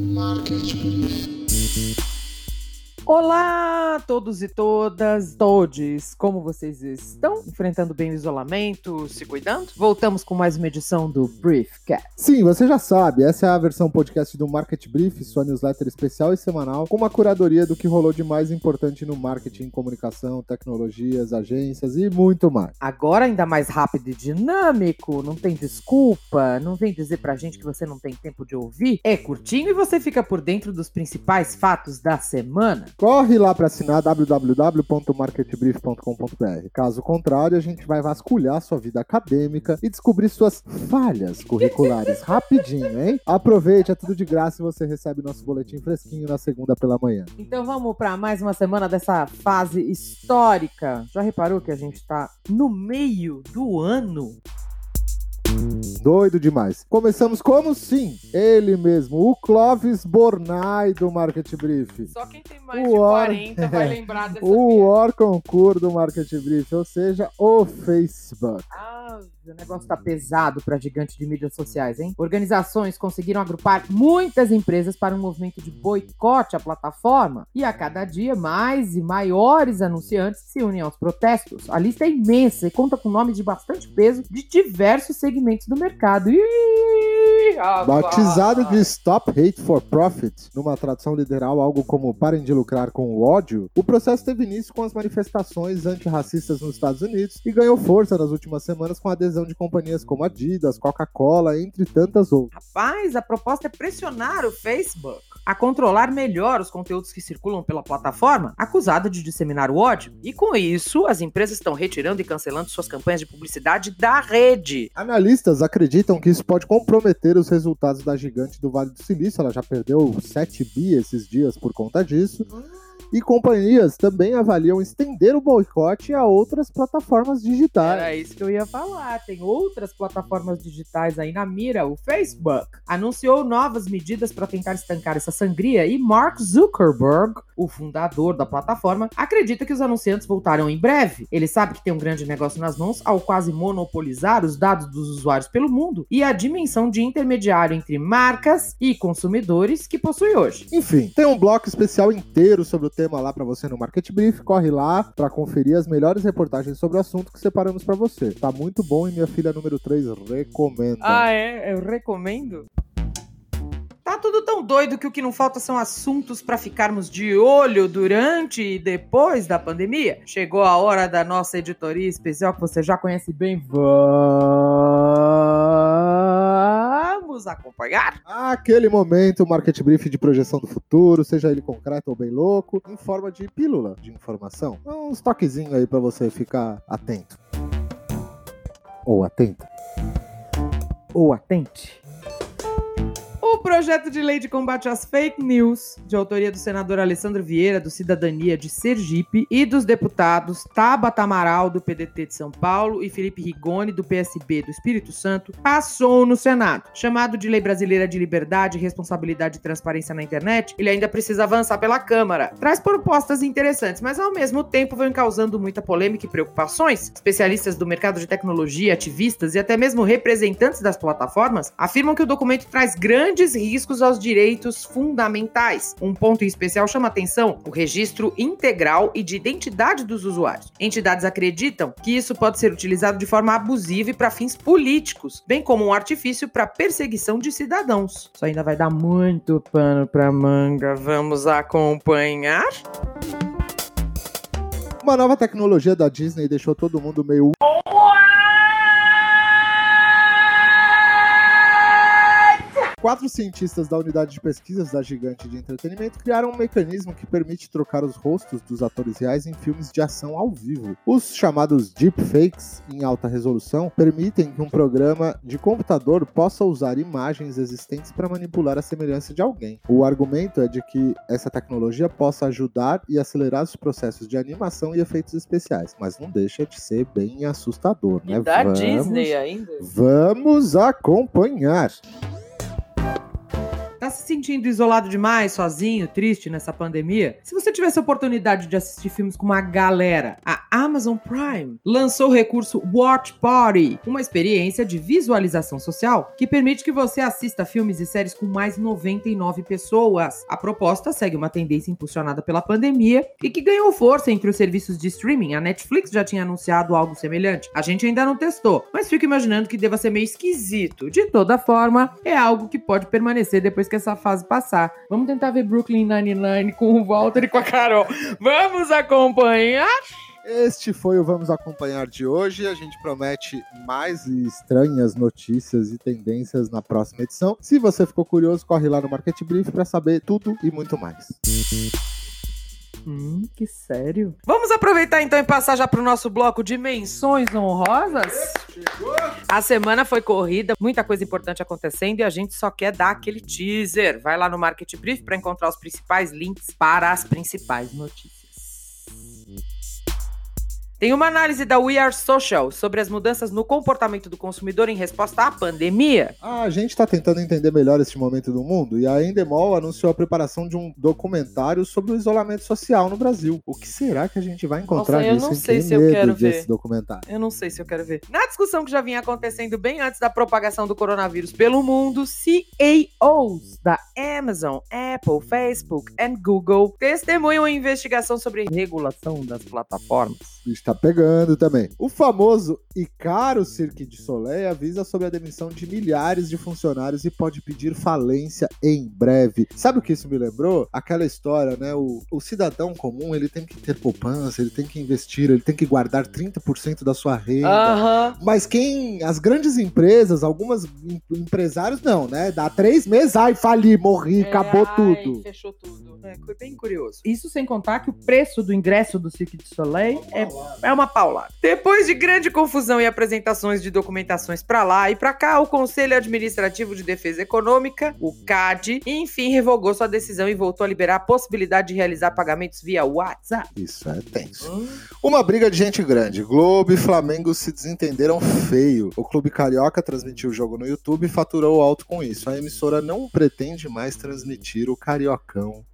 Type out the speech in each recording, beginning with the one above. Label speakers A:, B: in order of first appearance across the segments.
A: Marketplace. Olá, todos e todas, todes, como vocês estão? Enfrentando bem o isolamento, se cuidando? Voltamos com mais uma edição do Briefcast.
B: Sim, você já sabe, essa é a versão podcast do Market Brief, sua newsletter especial e semanal, com uma curadoria do que rolou de mais importante no marketing, comunicação, tecnologias, agências e muito mais.
A: Agora ainda mais rápido e dinâmico, não tem desculpa, não vem dizer pra gente que você não tem tempo de ouvir. É curtinho e você fica por dentro dos principais fatos da semana.
B: Corre lá para assinar www.marketbrief.com.br. Caso contrário, a gente vai vasculhar sua vida acadêmica e descobrir suas falhas curriculares rapidinho, hein? Aproveite, é tudo de graça e você recebe nosso boletim fresquinho na segunda pela manhã.
A: Então vamos para mais uma semana dessa fase histórica. Já reparou que a gente tá no meio do ano?
B: Doido demais. Começamos como sim, ele mesmo, o Clóvis Bornai do Market Brief.
A: Só quem tem mais o de 40 or... vai lembrar dessa
B: O Or Concur do Market Brief, ou seja, o Facebook.
A: Ah, o negócio tá pesado para gigante de mídias sociais, hein? Organizações conseguiram agrupar muitas empresas para um movimento de boicote à plataforma e a cada dia mais e maiores anunciantes se unem aos protestos. A lista é imensa e conta com nomes de bastante peso de diversos segmentos do mercado. Ih,
B: Batizado de Stop Hate for Profit, numa tradução literal algo como parem de lucrar com o ódio, o processo teve início com as manifestações antirracistas nos Estados Unidos e ganhou força nas últimas semanas com a adesão de companhias como Adidas, Coca-Cola, entre tantas outras.
A: Rapaz, a proposta é pressionar o Facebook a controlar melhor os conteúdos que circulam pela plataforma, acusada de disseminar o ódio. E com isso, as empresas estão retirando e cancelando suas campanhas de publicidade da rede.
B: Analistas acreditam que isso pode comprometer os resultados da gigante do Vale do Silício. Ela já perdeu 7 bi esses dias por conta disso. Hum e companhias também avaliam estender o boicote a outras plataformas digitais.
A: Era isso que eu ia falar. Tem outras plataformas digitais aí na mira. O Facebook anunciou novas medidas para tentar estancar essa sangria e Mark Zuckerberg, o fundador da plataforma, acredita que os anunciantes voltarão em breve. Ele sabe que tem um grande negócio nas mãos ao quase monopolizar os dados dos usuários pelo mundo e a dimensão de intermediário entre marcas e consumidores que possui hoje.
B: Enfim, tem um bloco especial inteiro sobre o tema lá para você no Market Brief. Corre lá para conferir as melhores reportagens sobre o assunto que separamos para você. Tá muito bom e minha filha número 3 recomenda.
A: Ah, é? Eu recomendo? Tá tudo tão doido que o que não falta são assuntos para ficarmos de olho durante e depois da pandemia. Chegou a hora da nossa editoria especial que você já conhece bem. Vamos acompanhar?
B: Aquele momento, market brief de projeção do futuro, seja ele concreto ou bem louco, em forma de pílula de informação. Uns toquezinhos aí para você ficar atento. Ou atenta.
A: Ou atente. Projeto de lei de combate às fake news, de autoria do senador Alessandro Vieira, do Cidadania de Sergipe, e dos deputados Tabata Amaral, do PDT de São Paulo, e Felipe Rigoni, do PSB do Espírito Santo, passou no Senado. Chamado de Lei Brasileira de Liberdade, Responsabilidade e Transparência na Internet, ele ainda precisa avançar pela Câmara. Traz propostas interessantes, mas ao mesmo tempo vem causando muita polêmica e preocupações. Especialistas do mercado de tecnologia, ativistas e até mesmo representantes das plataformas afirmam que o documento traz grandes grandes riscos aos direitos fundamentais. Um ponto em especial chama atenção: o registro integral e de identidade dos usuários. Entidades acreditam que isso pode ser utilizado de forma abusiva e para fins políticos, bem como um artifício para perseguição de cidadãos. Isso ainda vai dar muito pano para manga. Vamos acompanhar?
B: Uma nova tecnologia da Disney deixou todo mundo meio. Quatro cientistas da unidade de pesquisas da gigante de entretenimento criaram um mecanismo que permite trocar os rostos dos atores reais em filmes de ação ao vivo. Os chamados deepfakes em alta resolução permitem que um programa de computador possa usar imagens existentes para manipular a semelhança de alguém. O argumento é de que essa tecnologia possa ajudar e acelerar os processos de animação e efeitos especiais, mas não deixa de ser bem assustador, né?
A: E da vamos, Disney ainda.
B: Vamos acompanhar.
A: Tá se sentindo isolado demais, sozinho, triste nessa pandemia? Se você tivesse a oportunidade de assistir filmes com uma galera, a Amazon Prime lançou o recurso Watch Party, uma experiência de visualização social que permite que você assista filmes e séries com mais 99 pessoas. A proposta segue uma tendência impulsionada pela pandemia e que ganhou força entre os serviços de streaming. A Netflix já tinha anunciado algo semelhante. A gente ainda não testou, mas fico imaginando que deva ser meio esquisito. De toda forma, é algo que pode permanecer depois que essa fase passar. Vamos tentar ver Brooklyn Nine-Nine com o Walter e com a Carol. Vamos acompanhar?
B: Este foi o Vamos Acompanhar de hoje. A gente promete mais estranhas notícias e tendências na próxima edição. Se você ficou curioso, corre lá no Market Brief para saber tudo e muito mais.
A: Hum, que sério. Vamos aproveitar então e passar já para o nosso bloco de menções honrosas? A semana foi corrida, muita coisa importante acontecendo e a gente só quer dar aquele teaser. Vai lá no Market Brief para encontrar os principais links para as principais notícias. Tem uma análise da We Are Social sobre as mudanças no comportamento do consumidor em resposta à pandemia.
B: A gente está tentando entender melhor este momento do mundo e a Endemol anunciou a preparação de um documentário sobre o isolamento social no Brasil. O que será que a gente vai encontrar
A: Nossa, eu
B: nisso?
A: não
B: hein?
A: sei se eu quero ver.
B: documentário.
A: Eu não sei se eu quero ver. Na discussão que já vinha acontecendo bem antes da propagação do coronavírus pelo mundo, CAOs da Amazon, Apple, Facebook e Google testemunham a investigação sobre regulação das plataformas.
B: Está pegando também. O famoso e caro Cirque du Soleil avisa sobre a demissão de milhares de funcionários e pode pedir falência em breve. Sabe o que isso me lembrou? Aquela história, né? O, o cidadão comum ele tem que ter poupança, ele tem que investir, ele tem que guardar 30% da sua renda.
A: Aham.
B: Mas quem. As grandes empresas, algumas em- empresários, não, né? Dá três meses, ai, fali, morri, acabou
A: ai,
B: tudo.
A: Fechou tudo. É, foi bem curioso. Isso sem contar que o preço do ingresso do Cirque du Soleil é, é uma paulada. Depois de grande confusão e apresentações de documentações pra lá e pra cá, o Conselho Administrativo de Defesa Econômica, o CAD, enfim revogou sua decisão e voltou a liberar a possibilidade de realizar pagamentos via WhatsApp.
B: Isso é tenso. Uma briga de gente grande. Globo e Flamengo se desentenderam feio. O clube carioca transmitiu o jogo no YouTube e faturou alto com isso. A emissora não pretende mais transmitir o Cariocão.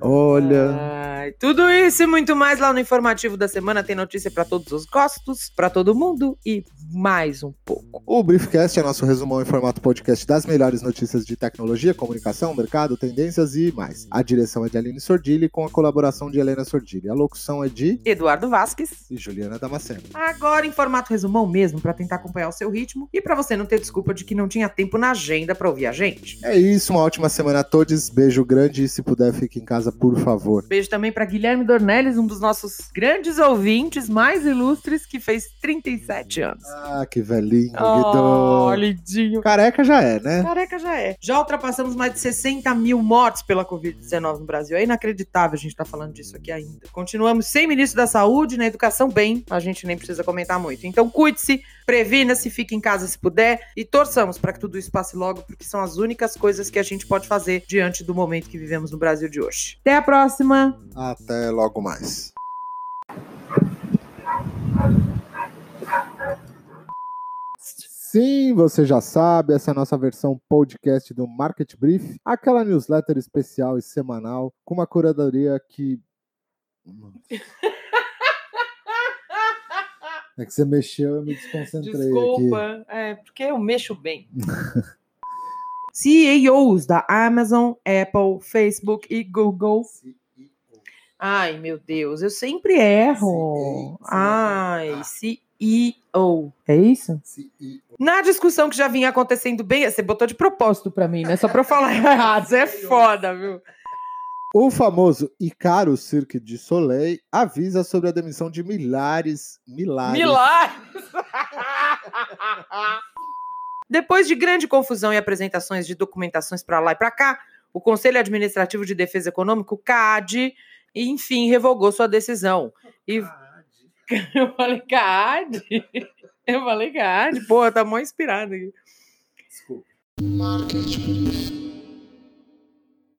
B: Olha.
A: Ai, tudo isso e muito mais lá no informativo da semana tem notícia pra todos os gostos, pra todo mundo e mais um pouco.
B: O Briefcast é nosso resumão em formato podcast das melhores notícias de tecnologia, comunicação, mercado, tendências e mais. A direção é de Aline Sordilli com a colaboração de Helena Sordilli. A locução é de
A: Eduardo Vasques.
B: e Juliana Damasceno.
A: Agora em formato resumão mesmo, pra tentar acompanhar o seu ritmo e pra você não ter desculpa de que não tinha tempo na agenda pra ouvir a gente.
B: É isso, uma ótima semana a todos. Beijo grande e se puder, fique em casa, por favor.
A: Beijo também pra Guilherme Dornelles, um dos nossos grandes ouvintes mais ilustres, que fez 37 anos.
B: Ah, que velhinho,
A: Oh,
B: Guido.
A: lindinho.
B: Careca já é, né?
A: Careca já é. Já ultrapassamos mais de 60 mil mortes pela Covid-19 no Brasil. É inacreditável a gente estar falando disso aqui ainda. Continuamos sem ministro da Saúde, na educação bem, a gente nem precisa comentar muito. Então cuide-se, previna-se, fique em casa se puder e torçamos para que tudo isso passe logo, porque são as únicas coisas que a gente pode fazer diante do momento que vivemos no Brasil de hoje. Até a próxima!
B: Até logo mais. Sim, você já sabe, essa é a nossa versão podcast do Market Brief, aquela newsletter especial e semanal com uma curadoria que. É que você mexeu, eu me desconcentrei aqui.
A: Desculpa, é porque eu mexo bem. CEOs da Amazon, Apple, Facebook e Google. Ai, meu Deus, eu sempre erro. Ai, CEO. É isso? Na discussão que já vinha acontecendo bem, você botou de propósito pra mim, né? Só pra eu falar errado. Você é foda, viu?
B: O famoso e caro Cirque du Soleil avisa sobre a demissão de milhares, milhares,
A: Milagres! Depois de grande confusão e apresentações de documentações para lá e para cá, o Conselho Administrativo de Defesa Econômica, o CAD, enfim, revogou sua decisão. E eu falei, CAD? Eu falei, CAD? Pô, tá mó inspirado aqui.
B: Desculpa.